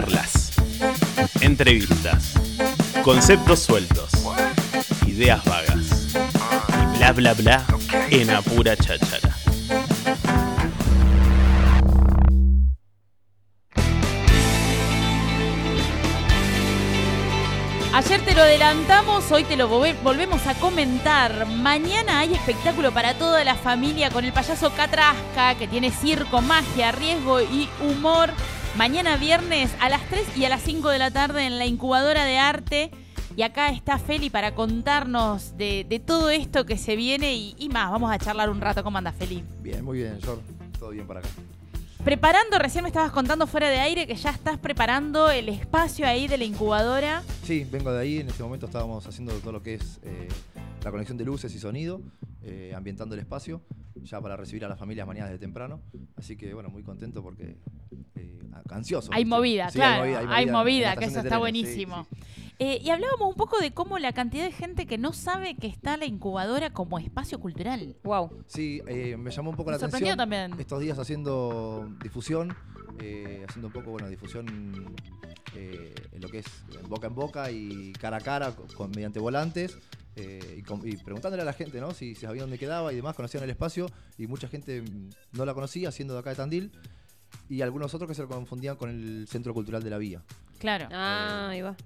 Charlas, entrevistas, conceptos sueltos, ideas vagas y bla bla bla en apura cháchara. Ayer te lo adelantamos, hoy te lo volve- volvemos a comentar. Mañana hay espectáculo para toda la familia con el payaso Catrasca, que tiene circo, magia, riesgo y humor. Mañana viernes a las 3 y a las 5 de la tarde en la incubadora de arte. Y acá está Feli para contarnos de, de todo esto que se viene y, y más. Vamos a charlar un rato. ¿Cómo anda Feli? Bien, muy bien, Jor. Todo bien para acá. Preparando, recién me estabas contando fuera de aire que ya estás preparando el espacio ahí de la incubadora. Sí, vengo de ahí. En este momento estábamos haciendo todo lo que es eh, la conexión de luces y sonido, eh, ambientando el espacio, ya para recibir a las familias mañana de temprano. Así que, bueno, muy contento porque. Eh, ansioso. Hay movida, Sí, claro. hay Hay movida, que eso está buenísimo. sí, sí. Eh, y hablábamos un poco de cómo la cantidad de gente que no sabe que está la incubadora como espacio cultural. Wow. Sí, eh, me llamó un poco Me la sorprendió atención. también. Estos días haciendo difusión, eh, haciendo un poco, bueno, difusión eh, en lo que es boca en boca y cara a cara con, con- mediante volantes. Eh, y, con- y preguntándole a la gente, ¿no? Si, si sabía dónde quedaba y demás, conocían el espacio y mucha gente mm, no la conocía, siendo de acá de Tandil, y algunos otros que se lo confundían con el Centro Cultural de la Vía. Claro, Ah, ahí va.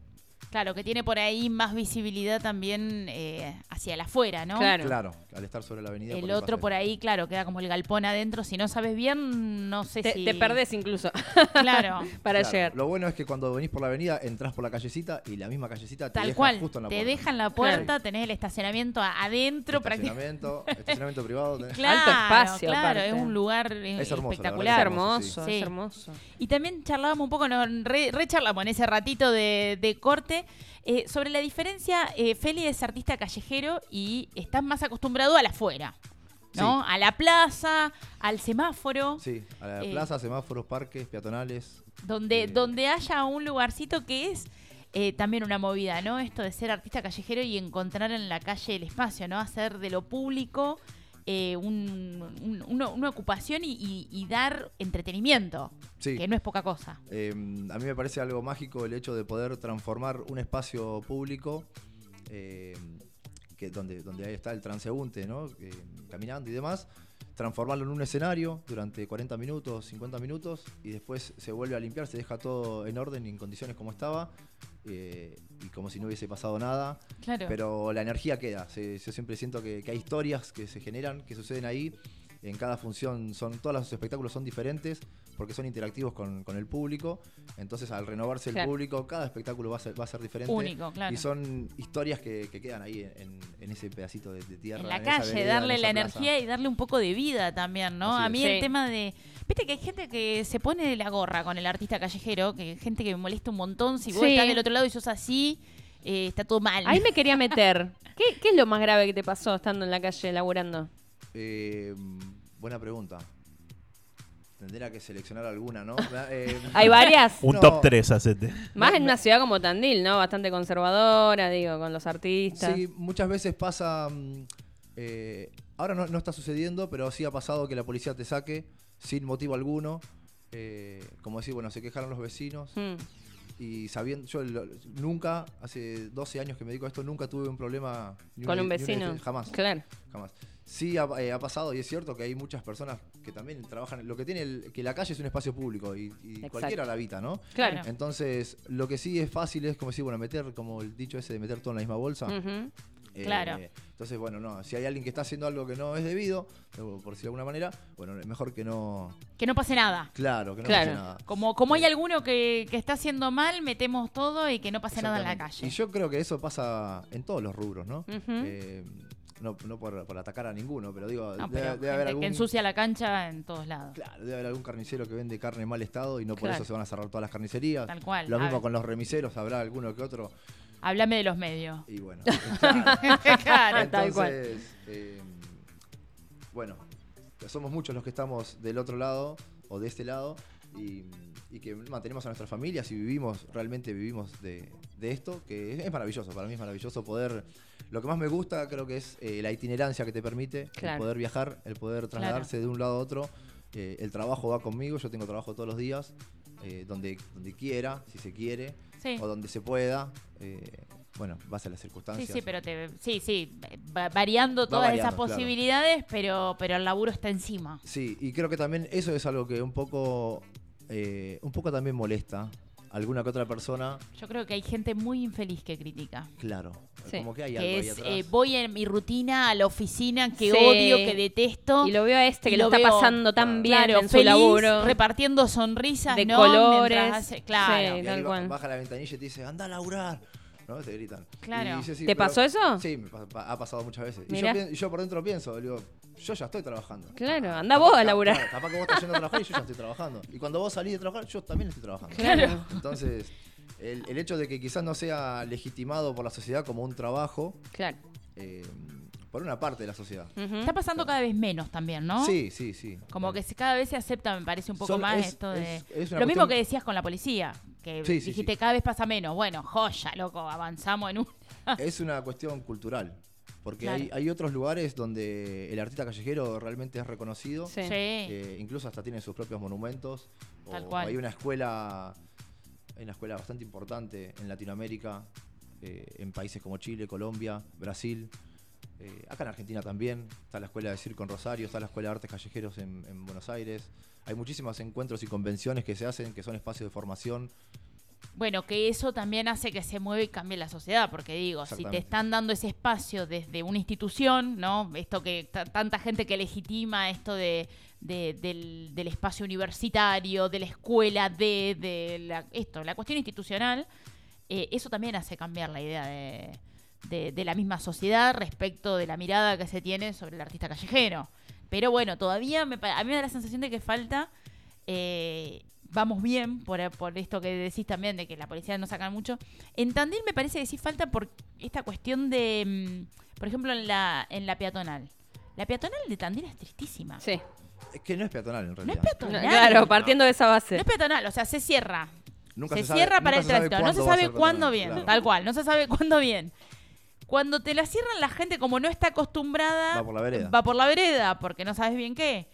Claro, que tiene por ahí más visibilidad también eh, hacia el afuera, ¿no? Claro. Claro, al estar sobre la avenida. El otro por ahí, claro, queda como el galpón adentro. Si no sabes bien, no sé Te, si. te perdés incluso Claro, para Claro, llegar. Lo bueno es que cuando venís por la avenida, entras por la callecita y la misma callecita te tal deja cual. justo en la Te puerta. dejan la puerta, tenés el estacionamiento adentro estacionamiento, estacionamiento privado. tenés- Claro, Alto espacio, claro, aparte. es un lugar eh, Es hermoso, Es espectacular. hermoso, sí. es Sí. hermoso. Y también charlábamos un poco, nos re, recharlamos en ese ratito de, de corte, eh, sobre la diferencia, eh, Feli es artista callejero y estás más acostumbrado a la afuera, ¿no? A la plaza, al semáforo, Sí, a la Eh, plaza, semáforos, parques, peatonales. donde, eh, donde haya un lugarcito que es eh, también una movida, ¿no? Esto de ser artista callejero y encontrar en la calle el espacio, ¿no? Hacer de lo público eh, un- un- una, una ocupación y, y- y dar entretenimiento, Sí. que no es poca cosa. Eh, a mí me parece algo mágico el hecho de poder transformar un espacio público eh, que donde, donde ahí está el transeúnte, ¿no? Caminando y demás, transformarlo en un escenario durante 40 minutos, 50 minutos y después se vuelve a limpiar, se deja todo en orden y en condiciones como estaba eh, y como si no hubiese pasado nada. Claro. Pero la energía queda. Se- yo siempre siento que, que hay historias que se generan, que suceden ahí. En cada función son, todos los espectáculos son diferentes porque son interactivos con, con el público. Entonces, al renovarse el público, cada espectáculo va a ser, va a ser diferente. Único, claro. Y son historias que, que quedan ahí en, en ese pedacito de, de tierra. en la calle, vereda, darle la plaza. energía y darle un poco de vida también, ¿no? Así a mí es. el Sí. tema de... Viste que hay gente que se pone la gorra con el artista callejero, que gente que me molesta un montón. Si vos Sí. estás del otro lado y sos así, eh, está todo mal. Ahí me quería meter. ¿Qué, qué es lo más grave que te pasó estando en la calle laburando? Eh, buena pregunta. Tendría que seleccionar alguna, ¿no? Eh, ¿Hay varias? Un No. top 3 hacete. Más en una ciudad como Tandil, ¿no? Bastante conservadora, digo, con los artistas. Sí, muchas veces pasa. mm, eh, ahora no, no está sucediendo, pero sí ha pasado que la policía te saque sin motivo alguno. eh, como decir, bueno, se quejaron los vecinos. Mm. Y sabiendo, yo lo- nunca, hace 12 años que me dedico a esto, nunca tuve un problema ni Con un ni una vecino. dif- jamás, Claro. jamás. Sí ha, eh, ha pasado y es cierto que hay muchas personas que también trabajan. Lo que tiene el- que la calle es un espacio público y, y cualquiera la habita, ¿no? Claro. Entonces, lo que sí es fácil es como decir, bueno, meter, como el dicho ese de meter todo en la misma bolsa. Ujú. Eh, Claro. entonces, bueno, no, si hay alguien que está haciendo algo que no es debido, por decirlo de alguna manera, bueno, es mejor que no. Que no pase nada. Claro, que no Claro. pase nada. Como, como hay alguno que, que está haciendo mal, metemos todo y que no pase nada en la calle. Y yo creo que eso pasa en todos los rubros, ¿no? Eh, no no por, por atacar a ninguno, pero digo, No, debe, pero debe haber algún. que ensucia la cancha en todos lados. Claro, debe haber algún carnicero que vende carne en mal estado y no por Claro. eso se van a cerrar todas las carnicerías. Tal cual. Lo mismo con los remiseros, habrá alguno que otro. Háblame de los medios. Y bueno. Claro. Tal cual. Entonces, eh, bueno, somos muchos los que estamos del otro lado o de este lado y, y que mantenemos a nuestras familias y vivimos, realmente vivimos de, de esto, que es, es maravilloso, para mí es maravilloso poder... Lo que más me gusta creo que es eh, la itinerancia que te permite, Claro. el poder viajar, el poder trasladarse de un lado a otro. Eh, el trabajo va conmigo, yo tengo trabajo todos los días. eh, donde, donde quiera, si se quiere, Sí. o donde se pueda. eh, bueno, base a las Sí, circunstancias. sí, pero te, sí, sí, va- variando todas variando, esas claro. posibilidades, pero, pero el laburo está encima. Sí, y creo que también eso es algo que un poco, eh, un poco también molesta alguna que otra persona. Yo creo que hay gente muy infeliz que critica. Claro, Sí. como que hay algo Que ahí es, atrás. eh, voy en mi rutina a la oficina que Sí. odio, que detesto. Y lo veo a este que lo, está veo, pasando tan bien claro, en su feliz, laburo. repartiendo sonrisas, de ¿no? colores. Hace- claro. Sí. Y tal ahí cual. baja la ventanilla y te dice, anda a laburar. ¿No? Te gritan. Claro. Y dice, sí, ¿Te pero- pasó eso? Sí, me pa- ha pasado muchas veces. Yo, y yo por dentro pienso, digo, yo ya estoy trabajando. Claro, anda vos a laburar. claro, capaz que vos estás yendo a trabajar y yo ya estoy trabajando. Y cuando vos salís de trabajar, yo también estoy trabajando. Claro. Entonces, el, el hecho de que quizás no sea legitimado por la sociedad como un trabajo, Claro. eh, por una parte de la sociedad. Está pasando cada vez menos también, ¿no? Sí, sí, sí. Como que cada vez se acepta, me parece un poco Son- más es- esto de... es- es una Lo mismo que decías con la policía, que Sí, sí, dijiste sí. cada vez pasa menos. Bueno, joya, loco, avanzamos en un... Es una cuestión cultural. Porque Claro. hay, hay otros lugares donde el artista callejero realmente es reconocido. Sí. Sí. eh, incluso hasta tiene sus propios monumentos. Tal o cual. hay una escuela, hay una escuela bastante importante en Latinoamérica, eh, en países como Chile, Colombia, Brasil. eh, acá en Argentina también está la escuela de circo en Rosario, está la escuela de artes callejeros en, en Buenos Aires. Hay muchísimos encuentros y convenciones que se hacen, que son espacios de formación. Bueno, que eso también hace que se mueva y cambie la sociedad, porque digo, si te están dando ese espacio desde una institución, ¿no? Esto que ta- tanta gente que legitima esto de, de- del, del espacio universitario, de la escuela, de, de la, esto, la cuestión institucional, eh, eso también hace cambiar la idea de, de- de la misma sociedad respecto de la mirada que se tiene sobre el artista callejero. Pero bueno, todavía me, a mí me da la sensación de que falta eh, vamos bien por, por esto que decís también de que la policía no sacan mucho. En Tandil me parece que sí falta por esta cuestión de, mm, por ejemplo, en la, en la peatonal. La peatonal de Tandil es tristísima. Sí. Es que no es peatonal en No es realidad. peatonal. Claro, partiendo de esa No base. es peatonal, o sea, se cierra. Nunca se, sabe- cierra para el se tránsito. No se sabe cuándo bien, claro. tal cual. No se sabe cuándo bien. Cuando te la cierran, la gente, como no está acostumbrada, Va por la vereda. va por la vereda, porque no sabes bien qué.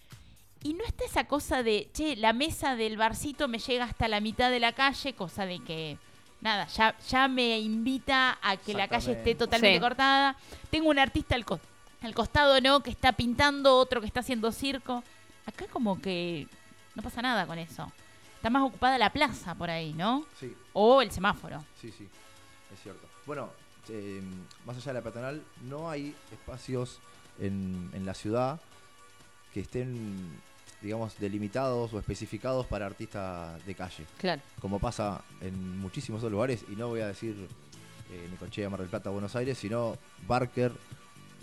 Y no está esa cosa de, che, la mesa del barcito me llega hasta la mitad de la calle, cosa de que, nada, ya, ya me invita a que la calle esté totalmente Sí. cortada. Tengo un artista al, cos- al costado, ¿no? Que está pintando, otro que está haciendo circo. Acá como que no pasa nada con eso. Está más ocupada la plaza por ahí, ¿no? Sí, O el semáforo. sí, sí. Es cierto. Bueno, eh, más allá de la peatonal, no hay espacios en, en la ciudad que estén, digamos, delimitados o especificados para artistas de calle. Claro. Como pasa en muchísimos otros lugares, y no voy a decir eh, Necochea, Mar del Plata, Buenos Aires, sino Barker.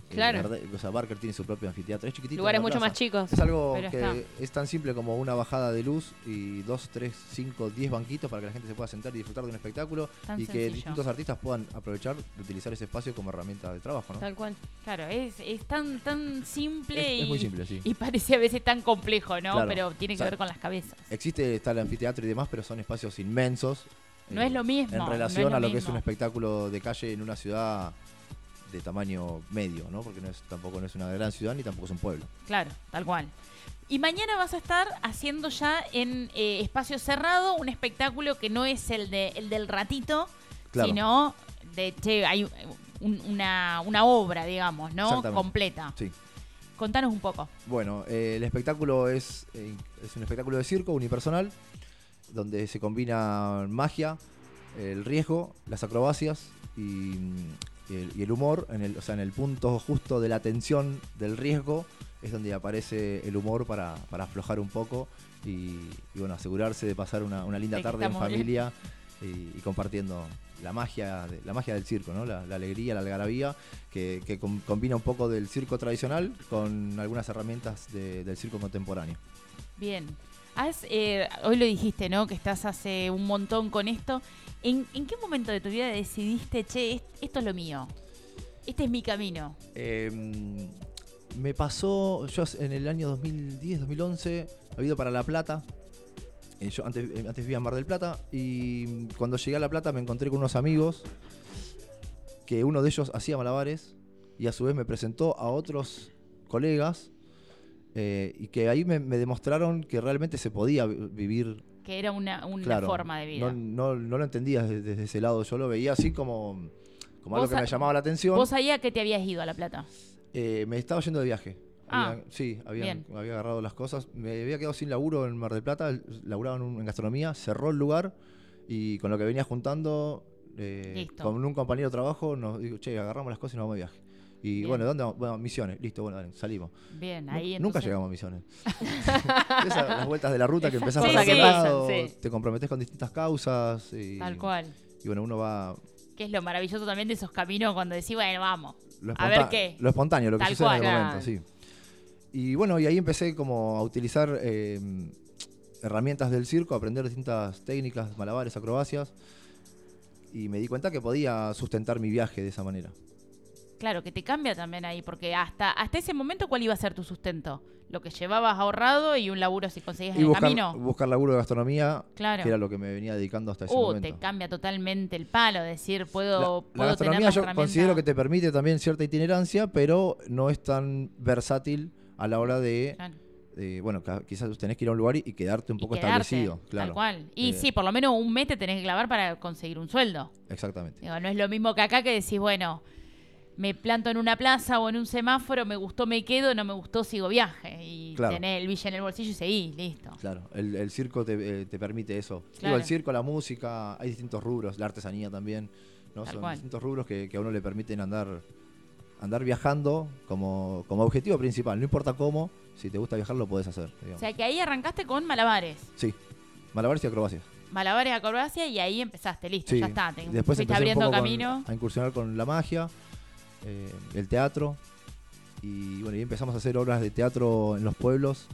Eh, Claro. Verde- o sea, Barker tiene su propio anfiteatro. Es chiquitito. Lugares mucho plaza. más chicos. Es algo que está. es tan simple como una bajada de luz y dos, tres, cinco, diez banquitos para que la gente se pueda sentar y disfrutar de un espectáculo Tan y que distintos artistas puedan aprovechar de utilizar ese espacio como herramienta de trabajo, ¿no? Tal cual. Claro, es, es tan, tan simple Es- y, es muy simple, sí. y parece a veces tan complejo, ¿no? Claro. Pero tiene que O sea, ver con las cabezas. Existe, está el anfiteatro y demás, pero son espacios inmensos. No eh, es lo mismo, En relación lo a lo que es un espectáculo de calle en una ciudad de tamaño medio, ¿no? Porque no es, tampoco no es una gran ciudad ni tampoco es un pueblo. Claro, tal cual. Y mañana vas a estar haciendo ya en eh, espacio cerrado un espectáculo que no es el de el del ratito, Claro. sino de che, hay un- una, una obra, digamos, ¿no? Completa. Sí. Contanos un poco. Bueno, eh, el espectáculo es, eh, es un espectáculo de circo unipersonal, donde se combina magia, el riesgo, las acrobacias y, mm, y el, humor. En el, o sea, en el punto justo de la tensión del riesgo es donde aparece el humor para, para aflojar un poco y, y, bueno, asegurarse de pasar una, una linda tarde en familia y, y compartiendo la magia, de- la magia del circo, ¿no? la, la alegría, la algarabía, que, que com- combina un poco del circo tradicional con algunas herramientas de- del circo contemporáneo. Bien. Has, eh, hoy lo dijiste, ¿no? Que estás hace un montón con esto. ¿En, en qué momento de tu vida decidiste, che, est- esto es lo mío? Este es mi camino. Eh, me pasó, yo en el año 2010, 2011, había ido para La Plata. Eh, yo antes, eh, antes vivía en Mar del Plata y cuando llegué a La Plata me encontré con unos amigos que uno de ellos hacía malabares y a su vez me presentó a otros colegas eh, y que ahí me, me demostraron que realmente se podía vi- vivir que era una, una Claro, forma de vida. No, no, no lo entendía desde, desde ese lado, yo lo veía así como, como algo que a- me llamaba la atención. ¿Vos ahí a qué te habías ido a La Plata? Eh, me estaba yendo de viaje. Ah, Había- sí, había, bien. había agarrado las cosas. Me había quedado sin laburo en Mar del Plata, laburaba en, un- en gastronomía, cerró el lugar y con lo que venía juntando, eh, con un compañero de trabajo, nos dijo, che, agarramos las cosas y nos vamos de viaje. Y Bien. bueno, ¿dónde vamos? Bueno, misiones, listo, bueno, dale, salimos. Bien, ahí Nunca entonces- llegamos a misiones. Esas, las vueltas de la ruta que empezás Sí, por sí. otro lado, Sí. te comprometes con distintas causas. Y, Tal cual. Y bueno, uno va. Que es lo maravilloso también de esos caminos cuando decís, bueno, vamos. Lo A ver qué. Lo espontáneo, lo que Tal sucede en el momento, sí. Y bueno, y ahí empecé como a utilizar eh, herramientas del circo, a aprender distintas técnicas, malabares, acrobacias. Y me di cuenta que podía sustentar mi viaje de esa manera. Claro, que te cambia también ahí, porque hasta, hasta ese momento, ¿cuál iba a ser tu sustento? Lo que llevabas ahorrado y un laburo si conseguías en Y el buscar, camino. buscar laburo de gastronomía, Claro. que era lo que me venía dedicando hasta ese Uh, momento. te cambia totalmente el palo, decir, La, puedo, la puedo tener gastronomía yo considero que te permite también cierta itinerancia, pero no es tan versátil a la hora de, Claro. bueno, quizás tenés que ir a un lugar y, y quedarte un Y poco quedarte, establecido. Claro. Tal cual. Y Eh, sí, por lo menos un mes te tenés que clavar para conseguir un sueldo. Exactamente. Digo, no es lo mismo que acá que decís, bueno, me planto en una plaza o en un semáforo, me gustó, me quedo, no me gustó, sigo viaje. Y Claro. tenés el billete en el bolsillo y seguís, listo. Claro, el, el circo te, eh, te permite eso. Digo, Claro. el circo, la música, hay distintos rubros, la artesanía también, ¿no? Tal Son cual. distintos rubros que, que a uno le permiten andar andar viajando como, como objetivo principal. No importa cómo, si te gusta viajar lo podés hacer. O sea que ahí arrancaste con malabares. sí, malabares y acrobacias. Malabares, acrobacia y ahí empezaste, listo, Sí. ya está. Te Después fuiste un abriendo con- camino. a incursionar con la magia, eh, el teatro. Y bueno, y empezamos a hacer obras de teatro en los pueblos.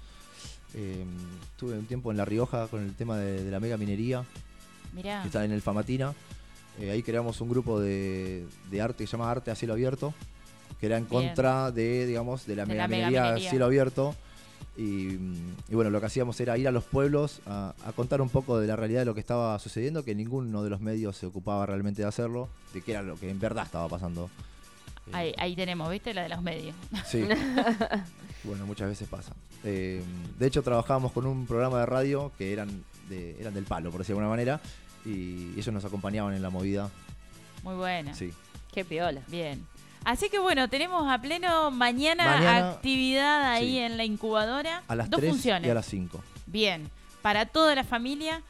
Eh, estuve un tiempo en La Rioja con el tema de, de la mega minería, Mirá, que está en el Famatina. Eh, ahí creamos un grupo de, de arte que se llama Arte a Cielo Abierto, que era en Bien. contra de, digamos, de la De mega la minería a cielo abierto. Y, mm, y bueno, lo que hacíamos era ir a los pueblos a, a contar un poco de la realidad de lo que estaba sucediendo, que ninguno de los medios se ocupaba realmente de hacerlo, de qué era lo que en verdad estaba pasando. Eh, ahí, ahí tenemos, ¿viste? La de los medios. Sí. bueno, muchas veces pasa. Eh, de hecho, trabajábamos con un programa de radio que eran, de, eran del palo, por decirlo de alguna manera, y ellos nos acompañaban en la movida. Muy buena. Sí. Qué piola. Bien. Así que bueno, tenemos a pleno mañana, Mañana, actividad ahí sí. en la incubadora. A las Dos 3 funciones. y a las 5. Bien, para toda la familia.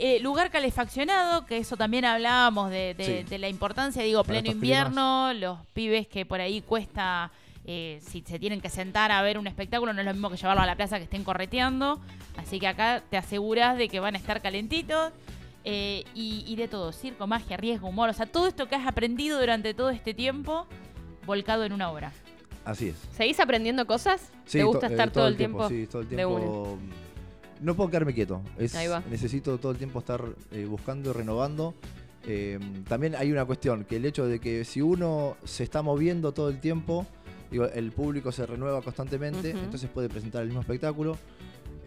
Eh, lugar calefaccionado, que eso también hablábamos de, de- Sí. de la importancia, digo, Para pleno invierno, los pibes que por ahí cuesta, eh, si se tienen que sentar a ver un espectáculo, no es lo mismo que llevarlo a la plaza que estén correteando. Así que acá te aseguras de que van a estar calentitos. eh, y, y de todo, circo, magia, riesgo, humor, o sea, todo esto que has aprendido durante todo este tiempo, volcado en una obra. Así es. ¿Seguís aprendiendo cosas? Sí, ¿Te gusta to- eh, estar todo, el tiempo? Sí, todo el de tiempo. No puedo quedarme quieto. Es, Ahí va. Necesito todo el tiempo estar eh, buscando y renovando. Eh, también hay una cuestión, que el hecho de que si uno se está moviendo todo el tiempo, digo, el público se renueva constantemente, entonces puede presentar el mismo espectáculo.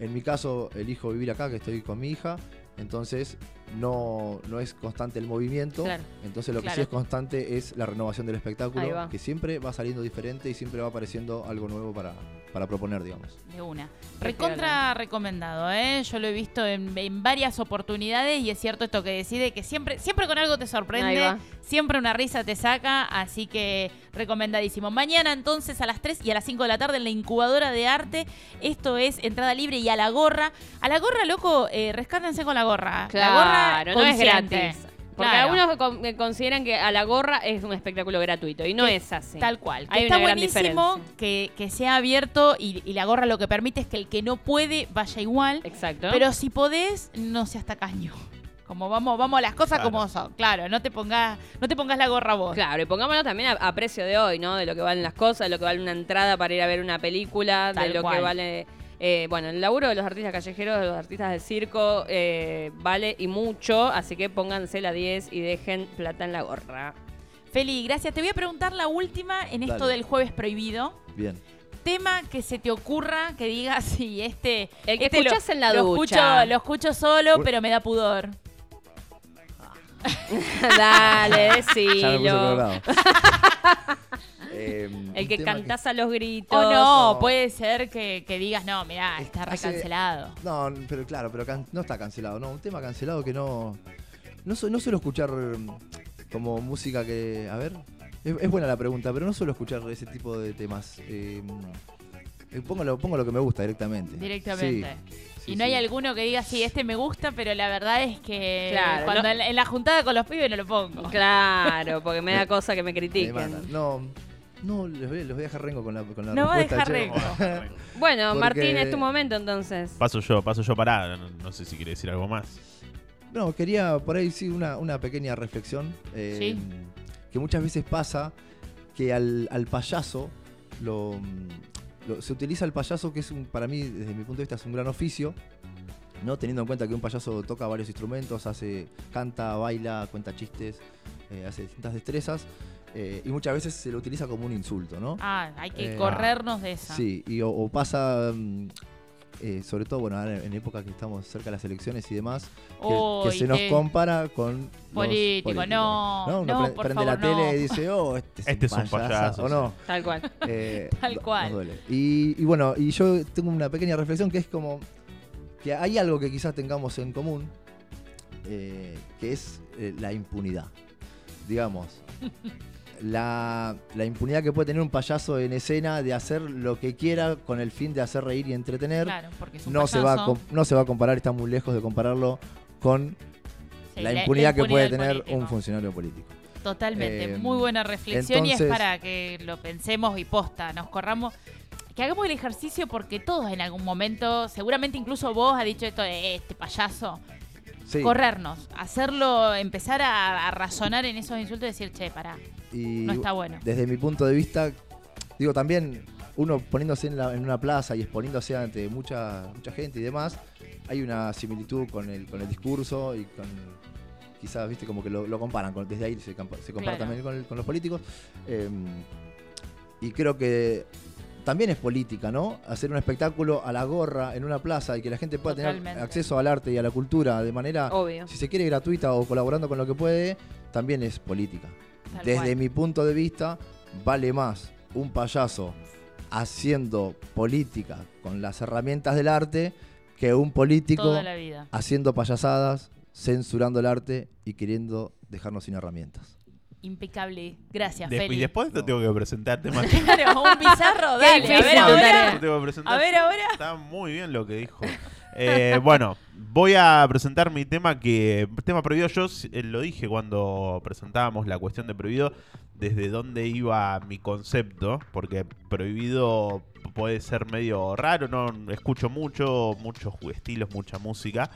En mi caso, elijo vivir acá, que estoy con mi hija, entonces no, no es constante el movimiento. Claro. Entonces lo que sí es constante es la renovación del espectáculo, que siempre va saliendo diferente y siempre va apareciendo algo nuevo para, para proponer, digamos. De una. Recontra recomendado, ¿eh? Yo lo he visto en, en varias oportunidades y es cierto esto que decide que siempre, siempre con algo te sorprende, siempre una risa te saca, así que recomendadísimo. Mañana entonces a las 3 y a las 5 de la tarde en la incubadora de arte, esto es entrada libre y a la gorra. A la gorra, loco, eh, rescátense con la gorra. la Claro, gorra no es gratis. Porque Claro. algunos con- eh, consideran que a la gorra es un espectáculo gratuito y no Que- es así. Tal cual. Hay está una gran buenísimo diferencia. que, que sea abierto y, y la gorra lo que permite es que el que no puede vaya igual. Exacto. Pero si podés, no seas tacaño. Como vamos, vamos a las cosas Claro. como son. Claro, no te pongas, no te pongas la gorra vos. Claro, y pongámoslo también a, a precio de hoy, ¿no? De lo que valen las cosas, de lo que vale una entrada para ir a ver una película, Tal de lo cual. que vale. Eh, bueno, el laburo de los artistas callejeros, de los artistas del circo, eh, vale y mucho, así que pónganse la 10 y dejen plata en la gorra. Feli, gracias. Te voy a preguntar la última en esto Dale. del jueves prohibido. Bien. Tema que se te ocurra que digas, sí, este. El que este lo- en la lo ducha. Escucho, lo escucho solo, pero me da pudor. Dale, Ya me puse decilo. colorado. Eh, El que cantás a los gritos. O no, No. puede ser que, que digas, no, mirá, Es- está hace- recancelado. No, pero claro, pero can- no está cancelado, no. Un tema cancelado que no. No, su- no suelo escuchar mm, como música que. A ver. Es, es buena la pregunta, pero no suelo escuchar ese tipo de temas. Eh, eh, pongo, lo, pongo lo que me gusta directamente. Directamente. Sí, y sí, no hay alguno que diga, sí, este me gusta, pero la verdad es que Claro, cuando no- en, la juntada con los pibes no lo pongo. Claro, porque me da cosa que me critiquen. No, no, les voy, a dejar rengo con la, con la No va a respuesta, dejar che. rengo. Bueno, Porque- Martín, es tu momento entonces. Paso yo, paso yo para. No, no sé si quiere decir algo más. No, quería por ahí sí una, una pequeña reflexión. eh, Sí. Que muchas veces pasa que al, al payaso lo, lo- se utiliza el payaso, que es un, para mí, desde mi punto de vista, es un gran oficio. ¿no? Teniendo en cuenta que un payaso toca varios instrumentos, hace, canta, baila, cuenta chistes, eh, hace distintas destrezas. Eh, y muchas veces se lo utiliza como un insulto, ¿no? Ah, hay que Eh, corrernos de esa. Sí, y o, o pasa, mm, eh, sobre todo, bueno, ahora en época que estamos cerca de las elecciones y demás, que, se nos compara con político, no, Uno no, pre- por prende favor, la tele no. y dice, oh, este es, Este es un un payaso, payaso, o no. Tal cual. Eh, Tal cual. nos duele. Y, y bueno, y yo tengo una pequeña reflexión que es como que hay algo que quizás tengamos en común, eh, que es eh, la impunidad. Digamos, la, la impunidad que puede tener un payaso en escena de hacer lo que quiera con el fin de hacer reír y entretener. Claro, porque es un no, se va a, no se va a comparar, está muy lejos de compararlo con Sí, la impunidad que puede tener político. un funcionario político. Totalmente, Eh, muy buena reflexión y es para que lo pensemos y posta, nos corramos, que hagamos el ejercicio porque todos en algún momento, seguramente incluso vos has dicho esto de este payaso, Sí, corrernos, hacerlo, empezar a, a razonar en esos insultos y decir, che, pará, y no está bueno. desde mi punto de vista, digo también, uno poniéndose en, la- en una plaza y exponiéndose ante mucha, mucha gente y demás, hay una similitud con el, con el discurso y con quizás, viste, como que lo, lo comparan, con- desde ahí se, se compara Claro. también con, el- con los políticos. eh, y creo que también es política, ¿no? Hacer un espectáculo a la gorra en una plaza y que la gente pueda Totalmente. tener acceso al arte y a la cultura de manera, Obvio. si se quiere, gratuita o colaborando con lo que puede, también es política. Tal Desde cual. mi punto de vista, vale más un payaso haciendo política con las herramientas del arte que un político haciendo payasadas, censurando el arte y queriendo dejarnos sin herramientas. Impecable. Gracias, Después- y Feli. después te No. tengo que presentar temas. Claro, un bizarro, Qué dale. A ver ahora. Te. A ver ahora. Está muy bien lo que dijo. Eh, bueno, voy a presentar mi tema que. Tema prohibido. Yo eh, lo dije cuando presentábamos la cuestión de prohibido. Desde dónde iba mi concepto. Porque prohibido puede ser medio raro. No escucho mucho, muchos estilos, mucha música.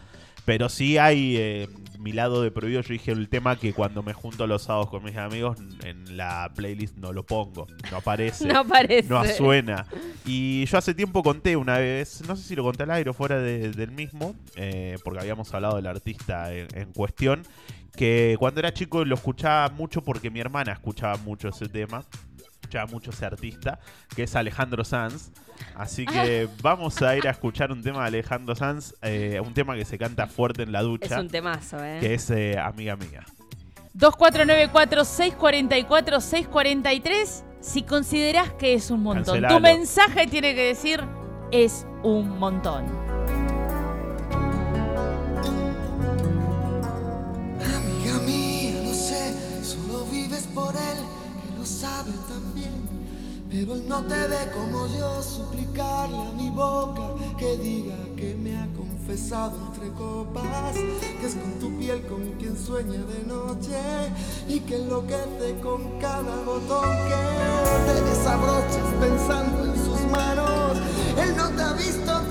Pero sí hay eh, mi lado de prohibido. Yo dije el tema que cuando me junto los sábados con mis amigos en la playlist no lo pongo. No aparece. No suena. Y yo hace tiempo conté una vez, no sé si lo conté al aire o fuera de- del mismo, eh, porque habíamos hablado del artista en, en cuestión, que cuando era chico lo escuchaba mucho porque mi hermana escuchaba mucho ese tema, escuchaba mucho ese artista, que es Alejandro Sanz. Así que vamos a ir a escuchar un tema de Alejandro Sanz, eh, un tema que se canta fuerte en la Es ducha, un temazo, ¿eh? que es eh, Amiga Mía. 2494-644-643. Si considerás que es un montón. Cancelalo. Tu mensaje tiene que decir es un montón. Sabe también. Pero no te ve como yo, suplicarle a mi boca que diga que me ha confesado entre copas, que es con tu piel con quien sueña de noche y que enloquece con cada botón que te desabrochas pensando en sus manos. Él no te ha visto